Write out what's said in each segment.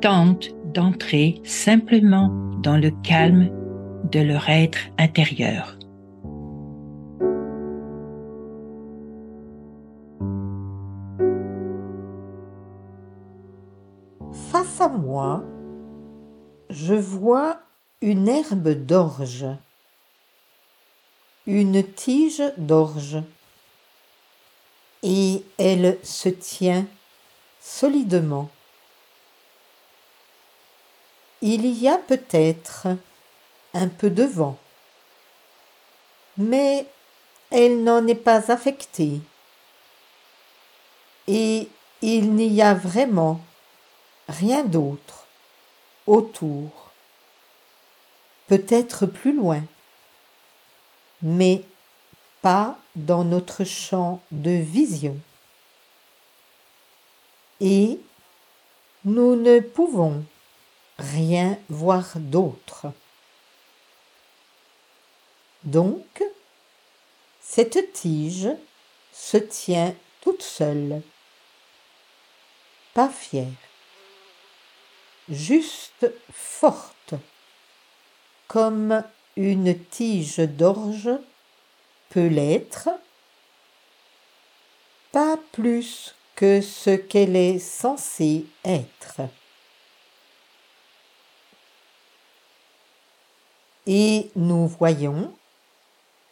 tentent d'entrer simplement dans le calme de leur être intérieur. Face à moi, je vois une herbe d'orge, une tige d'orge, et elle se tient solidement. Il y a peut-être un peu de vent, mais elle n'en est pas affectée. Et il n'y a vraiment rien d'autre autour, peut-être plus loin, mais pas dans notre champ de vision. Et nous ne pouvons rien voir d'autre. Donc, cette tige se tient toute seule, pas fière juste forte, comme une tige d'orge peut l'être, pas plus que ce qu'elle est censée être. Et nous voyons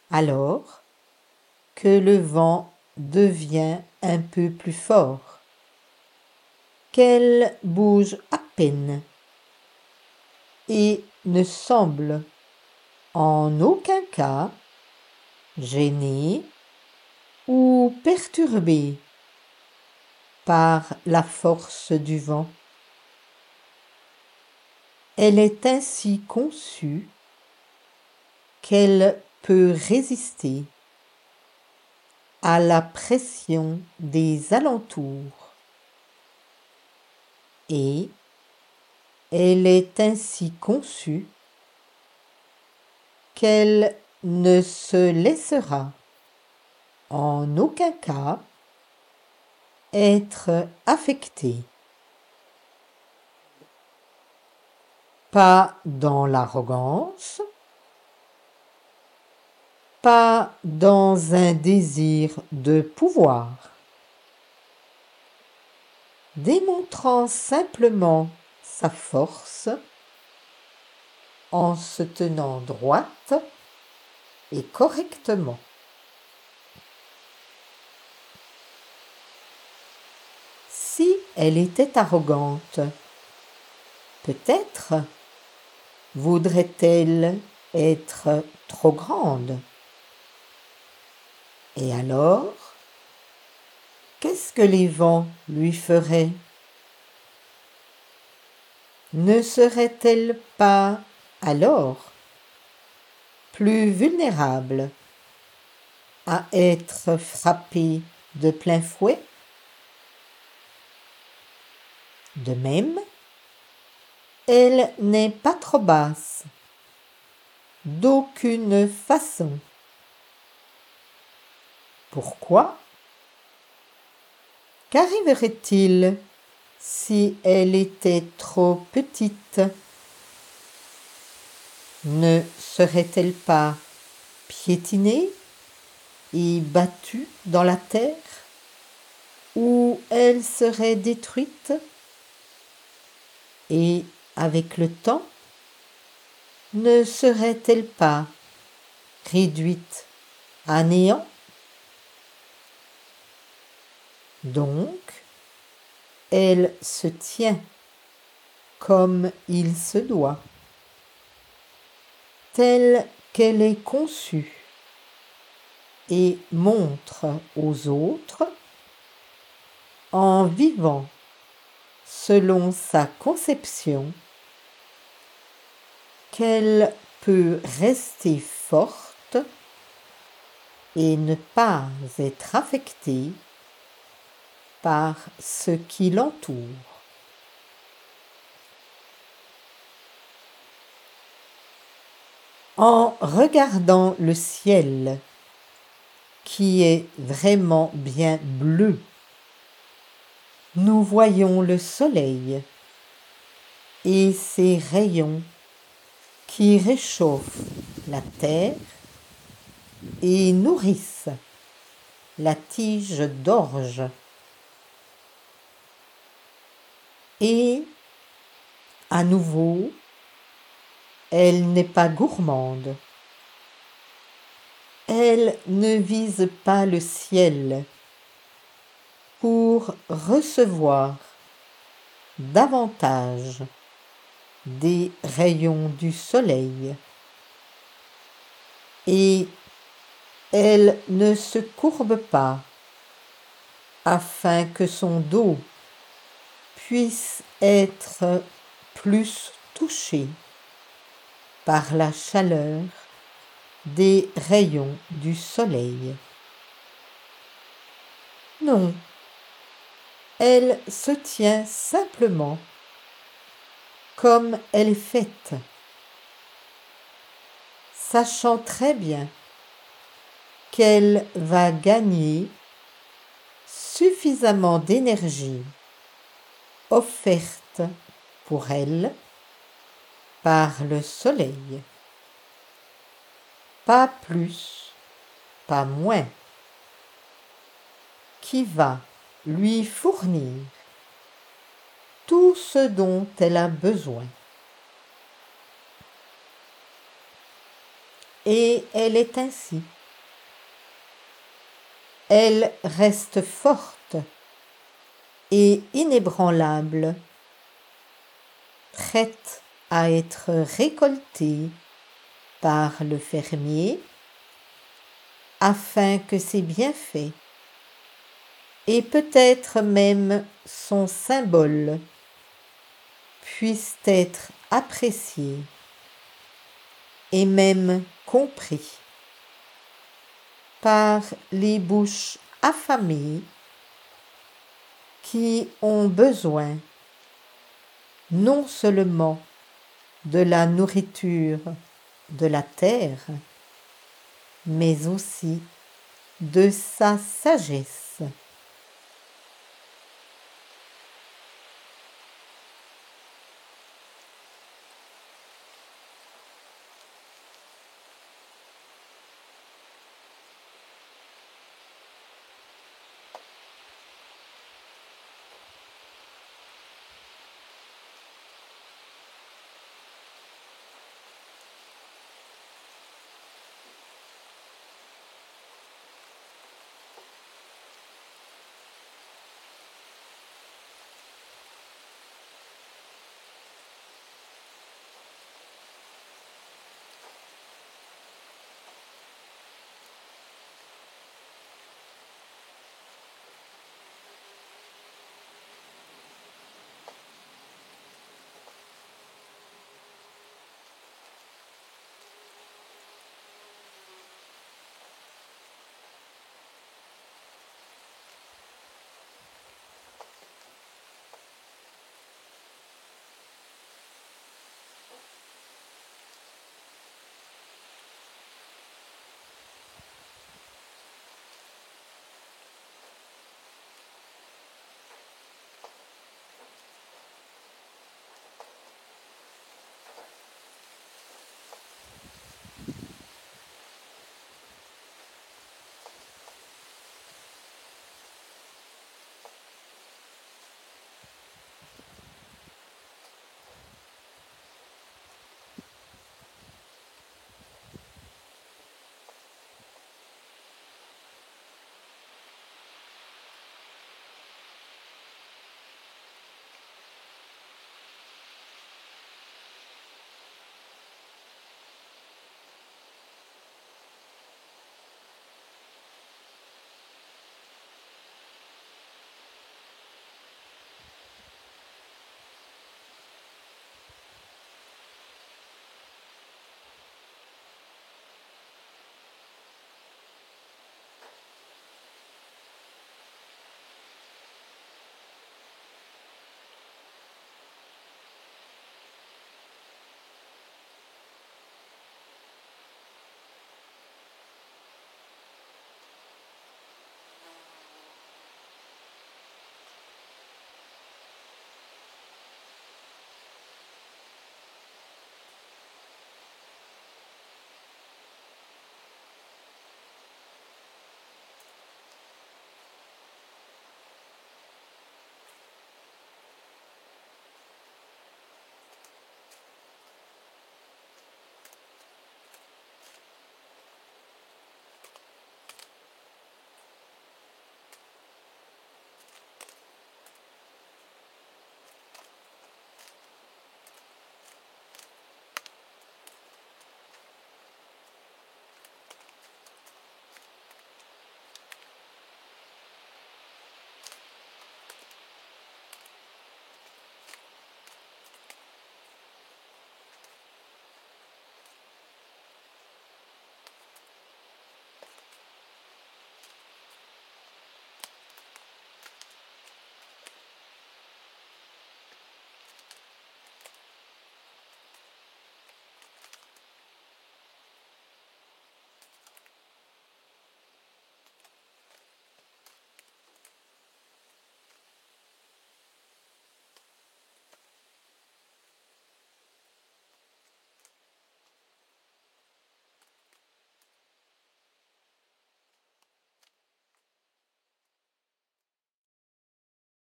alors que le vent devient un peu plus fort, qu'elle bouge à peine et ne semble en aucun cas gênée ou perturbée par la force du vent. Elle est ainsi conçue qu'elle peut résister à la pression des alentours et elle est ainsi conçue qu'elle ne se laissera en aucun cas être affectée. Pas dans l'arrogance, pas dans un désir de pouvoir, démontrant simplement sa force en se tenant droite et correctement. Si elle était arrogante, peut-être voudrait-elle être trop grande. Et alors, qu'est-ce que les vents lui feraient? Ne serait-elle pas alors plus vulnérable à être frappée de plein fouet? De même, elle n'est pas trop basse, d'aucune façon. Pourquoi Qu'arriverait-il si elle était trop petite? Ne serait-elle pas piétinée et battue dans la terre? Ou elle serait détruite? Et avec le temps, ne serait-elle pas réduite à néant? Donc, elle se tient comme il se doit, telle qu'elle est conçue, et montre aux autres, en vivant selon sa conception, qu'elle peut rester forte et ne pas être affectée par ce qui l'entoure. En regardant le ciel, qui est vraiment bien bleu, nous voyons le soleil et ses rayons qui réchauffent la terre et nourrissent la tige d'orge. Et à nouveau, elle n'est pas gourmande. Elle ne vise pas le ciel pour recevoir davantage des rayons du soleil. Et elle ne se courbe pas afin que son dos puisse être plus touché par la chaleur des rayons du soleil. Non, elle se tient simplement comme elle est faite, sachant très bien qu'elle va gagner suffisamment d'énergie offerte pour elle par le soleil. Pas plus, pas moins, qui va lui fournir tout ce dont elle a besoin. Et elle est ainsi. Elle reste forte et inébranlable, prête à être récoltée par le fermier afin que ses bienfaits et peut-être même son symbole puissent être appréciés et même compris par les bouches affamées qui ont besoin non seulement de la nourriture de la terre, mais aussi de sa sagesse.